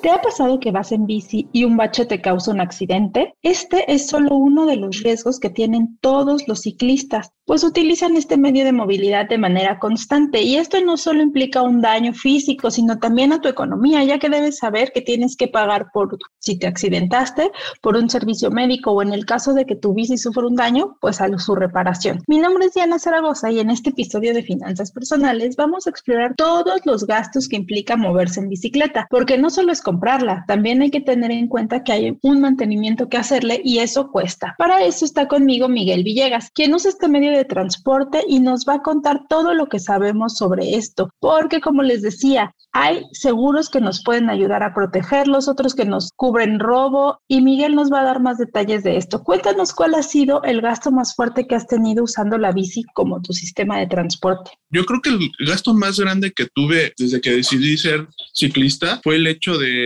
¿Te ha pasado que vas en bici y un bache te causa un accidente? Este es solo uno de los riesgos que tienen todos los ciclistas, pues utilizan este medio de movilidad de manera constante y esto no solo implica un daño físico, sino también a tu economía, ya que debes saber que tienes que pagar por si te accidentaste, por un servicio médico o en el caso de que tu bici sufra un daño, pues a su reparación. Mi nombre es Diana Zaragoza y en este episodio de Finanzas Personales vamos a explorar todos los gastos que implica moverse en bicicleta, porque no solo es comprarla, también hay que tener en cuenta que hay un mantenimiento que hacerle y eso cuesta. Para eso está conmigo Miguel Villegas, quien usa este medio de transporte y nos va a contar todo lo que sabemos sobre esto, porque como les decía, hay seguros que nos pueden ayudar a protegerlos, otros que nos cubren robo y Miguel nos va a dar más detalles de esto. Cuéntanos cuál ha sido el gasto más fuerte que has tenido usando la bici como tu sistema de transporte. Yo creo que el gasto más grande que tuve desde que decidí ser ciclista fue el hecho de,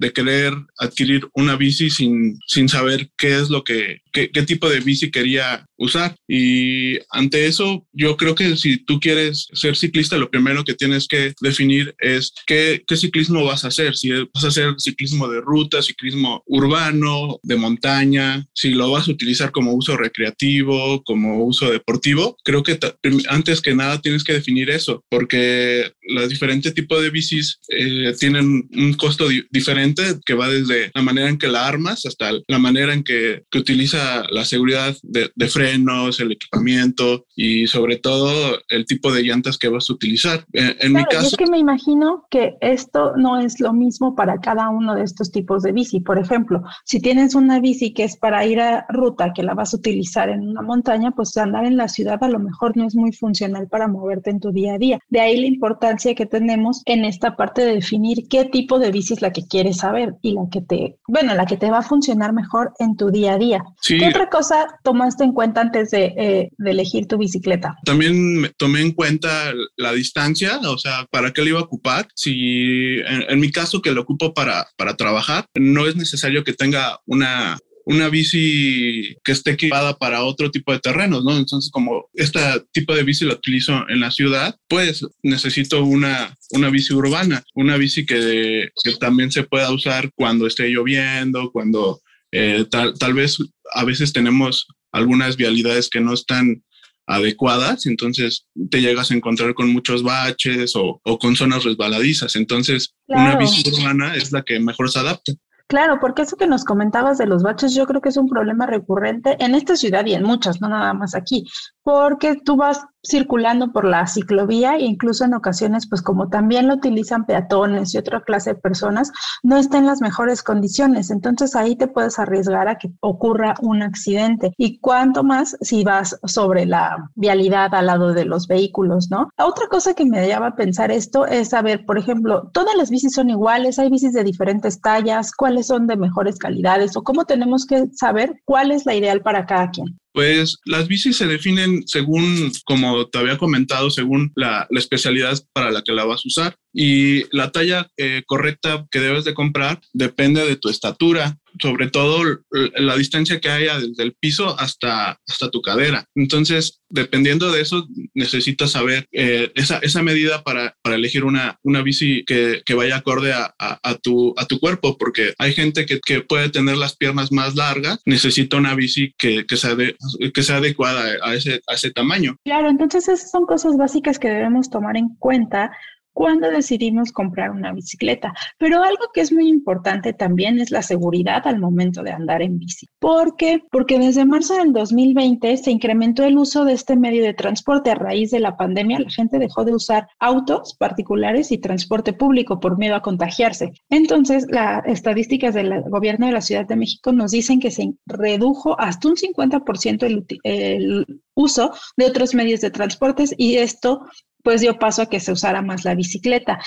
de querer adquirir una bici sin, sin saber qué es lo que, qué, qué tipo de bici quería usar. Y ante eso, yo creo que si tú quieres ser ciclista, lo primero que tienes que definir es qué, qué ciclismo vas a hacer. Si vas a hacer ciclismo de ruta, ciclismo urbano, de montaña, si lo vas a utilizar como uso recreativo, como uso deportivo, creo que antes que nada tienes que definir eso, porque los diferentes tipos de bicis eh, tienen un costo di diferente que va desde la manera en que la armas hasta la manera en que, que la seguridad de, de frenos, el equipamiento y sobre todo el tipo de llantas que vas a utilizar. En, en claro, mi caso... es que me imagino que esto no es lo mismo para cada uno de estos tipos de bici. Por ejemplo, si tienes una bici que es para ir a ruta, que la vas a utilizar en una montaña, pues andar en la ciudad a lo mejor no es muy funcional para moverte en tu día a día. De ahí la importancia que tenemos en esta parte de definir qué tipo de bici es la que quieres saber y la que te, bueno, la que te va a funcionar mejor en tu día a día. Sí. ¿Qué otra cosa tomaste en cuenta antes de, eh, de, elegir tu bicicleta? También tomé en cuenta la distancia, o sea, para qué lo iba a ocupar. Si en, en mi caso que lo ocupo para, para trabajar, no es necesario que tenga una una bici que esté equipada para otro tipo de terrenos, ¿no? Entonces, como este tipo de bici la utilizo en la ciudad, pues necesito una, una bici urbana, una bici que, que también se pueda usar cuando esté lloviendo, cuando eh, tal, tal vez a veces tenemos algunas vialidades que no están adecuadas, entonces te llegas a encontrar con muchos baches o, o con zonas resbaladizas. Entonces, claro. una bici urbana es la que mejor se adapta. Claro, porque eso que nos comentabas de los baches, yo creo que es un problema recurrente en esta ciudad y en muchas, no nada más aquí, porque tú vas circulando por la ciclovía e incluso en ocasiones, pues como también lo utilizan peatones y otra clase de personas, no está en las mejores condiciones. Entonces ahí te puedes arriesgar a que ocurra un accidente. Y cuanto más si vas sobre la vialidad al lado de los vehículos, ¿no? Otra cosa que me lleva a pensar esto es saber, por ejemplo, todas las bicis son iguales, hay bicis de diferentes tallas, cuáles son de mejores calidades o cómo tenemos que saber cuál es la ideal para cada quien. Pues las bicis se definen según, como te había comentado, según la, la especialidad para la que la vas a usar. Y la talla eh, correcta que debes de comprar depende de tu estatura, sobre todo la distancia que haya desde el piso hasta, hasta tu cadera. Entonces, dependiendo de eso, necesitas saber eh, esa, esa medida para, para elegir una, una bici que, que vaya acorde a, a, a, tu, a tu cuerpo, porque hay gente que, que puede tener las piernas más largas, necesita una bici que, que, sea, de, que sea adecuada a ese, a ese tamaño. Claro, entonces esas son cosas básicas que debemos tomar en cuenta cuando decidimos comprar una bicicleta. Pero algo que es muy importante también es la seguridad al momento de andar en bici. ¿Por qué? Porque desde marzo del 2020 se incrementó el uso de este medio de transporte a raíz de la pandemia. La gente dejó de usar autos particulares y transporte público por miedo a contagiarse. Entonces, las estadísticas del gobierno de la Ciudad de México nos dicen que se redujo hasta un 50% el, el uso de otros medios de transportes y esto pues dio paso a que se usara más la bicicleta.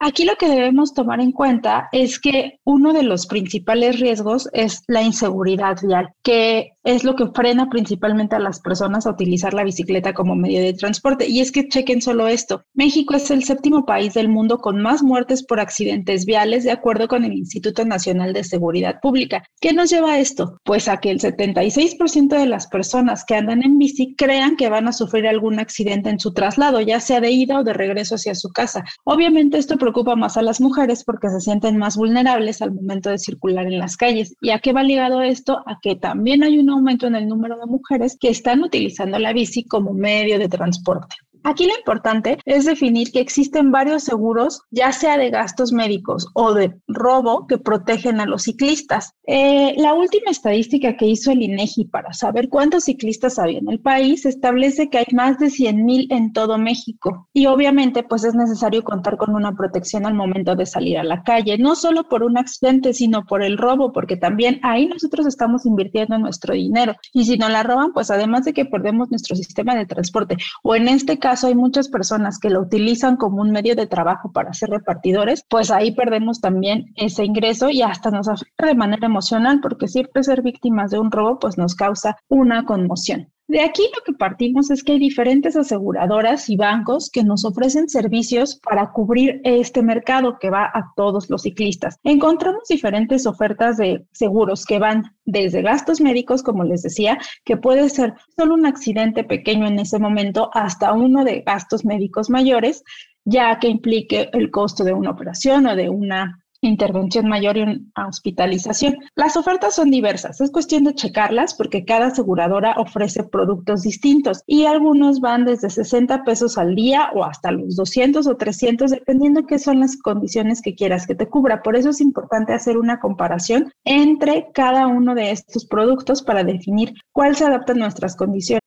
Aquí lo que debemos tomar en cuenta es que uno de los principales riesgos es la inseguridad vial, que es lo que frena principalmente a las personas a utilizar la bicicleta como medio de transporte. Y es que chequen solo esto. México es el séptimo país del mundo con más muertes por accidentes viales, de acuerdo con el Instituto Nacional de Seguridad Pública. ¿Qué nos lleva a esto? Pues a que el 76% de las personas que andan en bici crean que van a sufrir algún accidente en su traslado, ya sea de ida o de regreso hacia su casa. Obviamente esto preocupa más a las mujeres porque se sienten más vulnerables al momento de circular en las calles. ¿Y a qué va ligado esto? A que también hay un aumento en el número de mujeres que están utilizando la bici como medio de transporte. Aquí lo importante es definir que existen varios seguros, ya sea de gastos médicos o de robo, que protegen a los ciclistas. Eh, la última estadística que hizo el INEGI para saber cuántos ciclistas había en el país establece que hay más de 100 mil en todo México. Y obviamente, pues es necesario contar con una protección al momento de salir a la calle, no solo por un accidente, sino por el robo, porque también ahí nosotros estamos invirtiendo nuestro dinero. Y si no la roban, pues además de que perdemos nuestro sistema de transporte, o en este caso, hay muchas personas que lo utilizan como un medio de trabajo para ser repartidores, pues ahí perdemos también ese ingreso y hasta nos afecta de manera emocional porque siempre ser víctimas de un robo pues nos causa una conmoción. De aquí lo que partimos es que hay diferentes aseguradoras y bancos que nos ofrecen servicios para cubrir este mercado que va a todos los ciclistas. Encontramos diferentes ofertas de seguros que van desde gastos médicos, como les decía, que puede ser solo un accidente pequeño en ese momento, hasta uno de gastos médicos mayores, ya que implique el costo de una operación o de una intervención mayor y una hospitalización. Las ofertas son diversas, es cuestión de checarlas porque cada aseguradora ofrece productos distintos y algunos van desde 60 pesos al día o hasta los 200 o 300 dependiendo qué son las condiciones que quieras que te cubra. Por eso es importante hacer una comparación entre cada uno de estos productos para definir cuál se adapta a nuestras condiciones.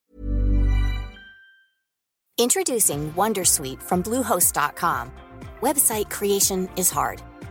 Introducing Wondersuite from bluehost.com. Website creation is hard.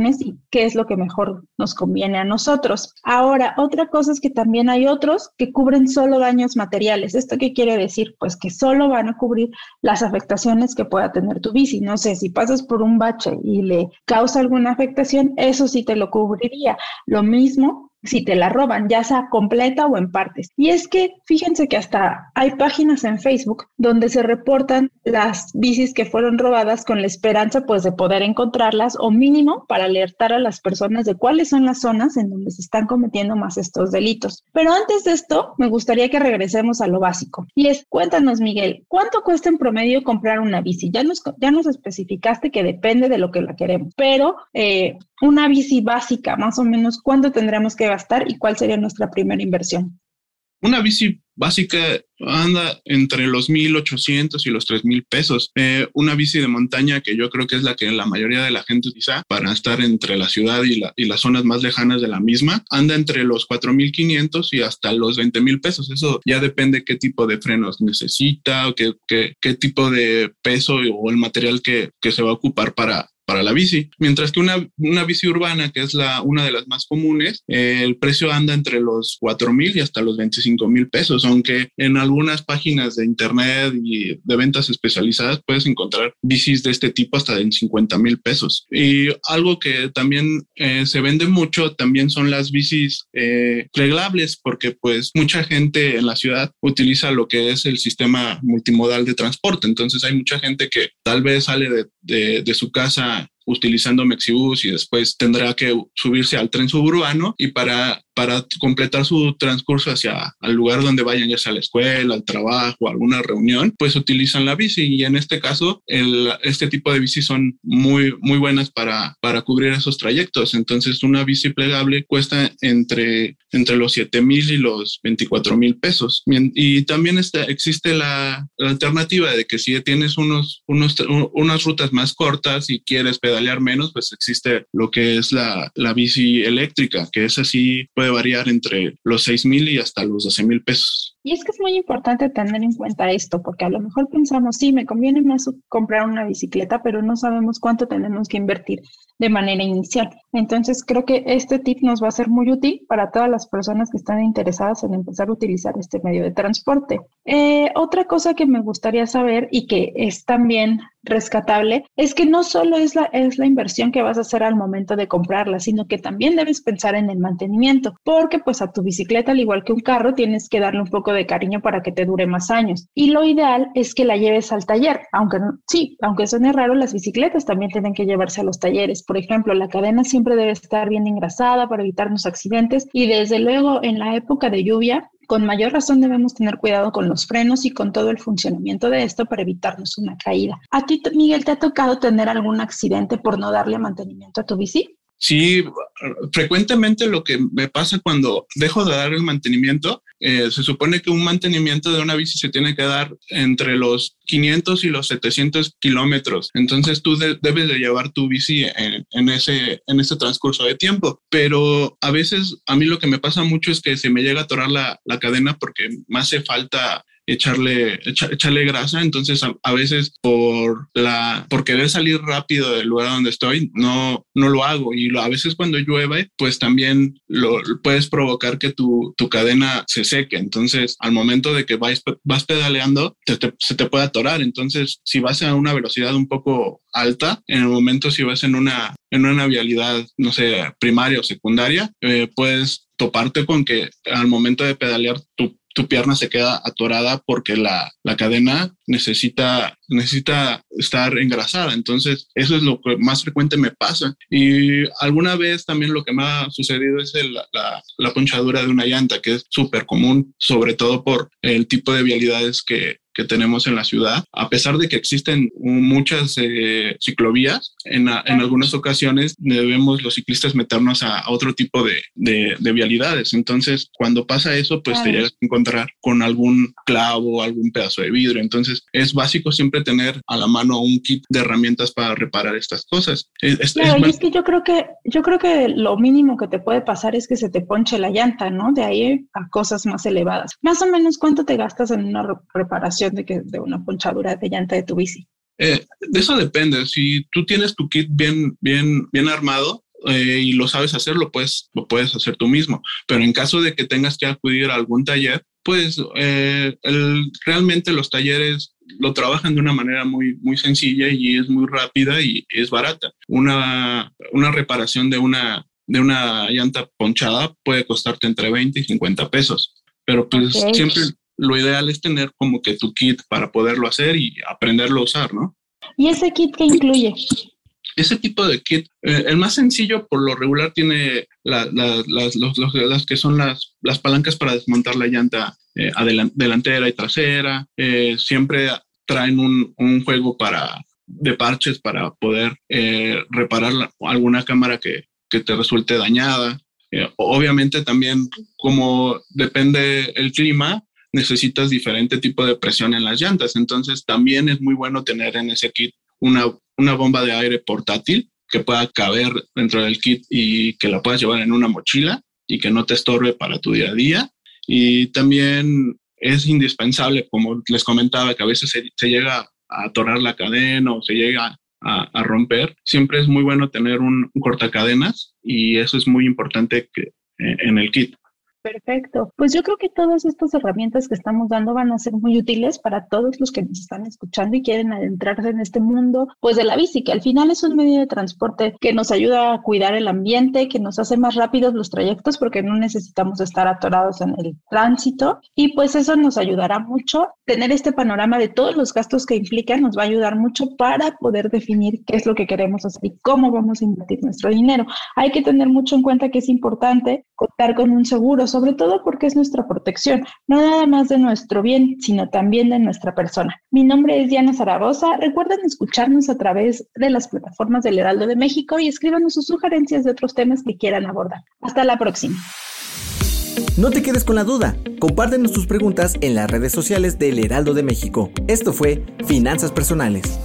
y qué es lo que mejor nos conviene a nosotros. Ahora, otra cosa es que también hay otros que cubren solo daños materiales. ¿Esto qué quiere decir? Pues que solo van a cubrir las afectaciones que pueda tener tu bici. No sé, si pasas por un bache y le causa alguna afectación, eso sí te lo cubriría. Lo mismo si te la roban, ya sea completa o en partes. Y es que fíjense que hasta hay páginas en Facebook donde se reportan las bicis que fueron robadas con la esperanza pues de poder encontrarlas o mínimo para alertar a las personas de cuáles son las zonas en donde se están cometiendo más estos delitos. Pero antes de esto, me gustaría que regresemos a lo básico. Y es, cuéntanos Miguel, ¿cuánto cuesta en promedio comprar una bici? Ya nos, ya nos especificaste que depende de lo que la queremos, pero eh, una bici básica, más o menos, ¿cuánto tendremos que gastar y cuál sería nuestra primera inversión? Una bici básica anda entre los 1.800 y los 3.000 pesos. Eh, una bici de montaña que yo creo que es la que la mayoría de la gente utiliza para estar entre la ciudad y, la, y las zonas más lejanas de la misma, anda entre los 4.500 y hasta los 20.000 pesos. Eso ya depende qué tipo de frenos necesita o qué, qué, qué tipo de peso o el material que, que se va a ocupar para, para la bici. Mientras que una, una bici urbana, que es la, una de las más comunes, eh, el precio anda entre los 4 mil y hasta los 25 mil pesos, aunque en algunas páginas de internet y de ventas especializadas puedes encontrar bicis de este tipo hasta en 50 mil pesos. Y algo que también eh, se vende mucho también son las bicis eh, reglables, porque pues mucha gente en la ciudad utiliza lo que es el sistema multimodal de transporte. Entonces hay mucha gente que tal vez sale de, de, de su casa utilizando Mexibus y después tendrá que subirse al tren suburbano y para para completar su transcurso hacia el lugar donde vayan, ya sea a la escuela, al trabajo, a alguna reunión, pues utilizan la bici y en este caso el, este tipo de bici son muy, muy buenas para, para cubrir esos trayectos. Entonces una bici plegable cuesta entre, entre los 7 mil y los 24 mil pesos. Y también está, existe la, la, alternativa de que si tienes unos, unos, unas rutas más cortas y quieres pedalear menos, pues existe lo que es la, la bici eléctrica, que es así, puede variar entre los 6 mil y hasta los 12 mil pesos. Y es que es muy importante tener en cuenta esto, porque a lo mejor pensamos, sí, me conviene más comprar una bicicleta, pero no sabemos cuánto tenemos que invertir de manera inicial. Entonces, creo que este tip nos va a ser muy útil para todas las personas que están interesadas en empezar a utilizar este medio de transporte. Eh, otra cosa que me gustaría saber y que es también rescatable es que no solo es la, es la inversión que vas a hacer al momento de comprarla, sino que también debes pensar en el mantenimiento, porque pues a tu bicicleta, al igual que un carro, tienes que darle un poco de cariño para que te dure más años. Y lo ideal es que la lleves al taller, aunque sí, aunque suene raro, las bicicletas también tienen que llevarse a los talleres. Por ejemplo, la cadena siempre debe estar bien engrasada para evitarnos accidentes y desde luego en la época de lluvia con mayor razón debemos tener cuidado con los frenos y con todo el funcionamiento de esto para evitarnos una caída. ¿A ti, Miguel, te ha tocado tener algún accidente por no darle mantenimiento a tu bici? Sí, frecuentemente lo que me pasa cuando dejo de dar el mantenimiento, eh, se supone que un mantenimiento de una bici se tiene que dar entre los 500 y los 700 kilómetros. Entonces tú debes de llevar tu bici en, ese, en ese transcurso de tiempo. Pero a veces a mí lo que me pasa mucho es que se me llega a atorar la, la cadena porque me hace falta echarle, echarle grasa. Entonces, a, veces por la, por querer salir rápido del lugar donde estoy, no, no lo hago. Y a veces cuando llueve, pues también lo puedes provocar que tu, tu cadena se seque. Entonces, al momento de que vas, vas pedaleando, se te puede atorar. Entonces, si vas a una velocidad un poco alta, en el momento si vas en una, en una vialidad, no sé, primaria o secundaria, eh, puedes toparte con que al momento de pedalear tu tu pierna se queda atorada porque la, la, cadena necesita, necesita estar engrasada. Entonces, eso es lo que más frecuente me pasa. Y alguna vez también lo que me ha sucedido es la, la, ponchadura de una llanta, que es súper común, sobre todo por el tipo de vialidades que, que tenemos en la ciudad, a pesar de que existen muchas eh, ciclovías, en, en, algunas ocasiones debemos los ciclistas meternos a, otro tipo de, de, vialidades. Entonces, cuando pasa eso, pues te llegas a encontrar con algún clavo, algún pedazo de vidrio. Entonces, es básico siempre tener a la mano un kit de herramientas para reparar estas cosas. Es, claro, y es que yo creo que yo creo que lo mínimo que te puede pasar es que se te ponche la llanta, ¿no? De ahí a cosas más elevadas. Más o menos, ¿cuánto te gastas en una reparación? De, que, de una ponchadura de llanta de tu bici? Eh, de eso depende. Si tú tienes tu kit bien, bien, bien armado, eh, y lo sabes hacer, lo puedes, lo puedes hacer tú mismo. Pero en caso de que tengas que acudir a algún taller, pues eh, el, realmente los talleres lo trabajan de una manera muy, muy sencilla y es muy rápida y es barata. Una, una reparación de una, de una llanta ponchada puede costarte entre 20 y 50 pesos. Pero pues siempre, lo ideal es tener como que tu kit para poderlo hacer y aprenderlo a usar, ¿no? ¿Y ese kit qué incluye? Ese tipo de kit, eh, el más sencillo por lo regular tiene las, las, que son las, las palancas para desmontar la llanta eh, delantera y trasera. Eh, siempre traen un, un, juego para, de parches para poder reparar alguna cámara que, que te resulte dañada. obviamente también como depende el clima, necesitas diferente tipo de presión en las llantas. Entonces también es muy bueno tener en ese kit una, una bomba de aire portátil que pueda caber dentro del kit y que la puedas llevar en una mochila y que no te estorbe para tu día a día. Y también es indispensable, como les comentaba, que a veces se, llega a atorar la cadena o se llega a, romper. Siempre es muy bueno tener un, un cortacadenas y eso es muy importante que, en el kit. Perfecto. Pues yo creo que todas estas herramientas que estamos dando van a ser muy útiles para todos los que nos están escuchando y quieren adentrarse en este mundo, pues de la bici, que al final es un medio de transporte que nos ayuda a cuidar el ambiente, que nos hace más rápidos los trayectos porque no necesitamos estar atorados en el tránsito y pues eso nos ayudará mucho. Tener este panorama de todos los gastos que implican nos va a ayudar mucho para poder definir qué es lo que queremos hacer y cómo vamos a invertir nuestro dinero. Hay que tener mucho en cuenta que es importante contar con un seguro sobre todo porque es nuestra protección, no nada más de nuestro bien, sino también de nuestra persona. Mi nombre es Diana Zaragoza. Recuerden escucharnos a través de las plataformas del Heraldo de México y escríbanos sus sugerencias de otros temas que quieran abordar. Hasta la próxima. No te quedes con la duda. Compártenos tus preguntas en las redes sociales del Heraldo de México. Esto fue Finanzas Personales.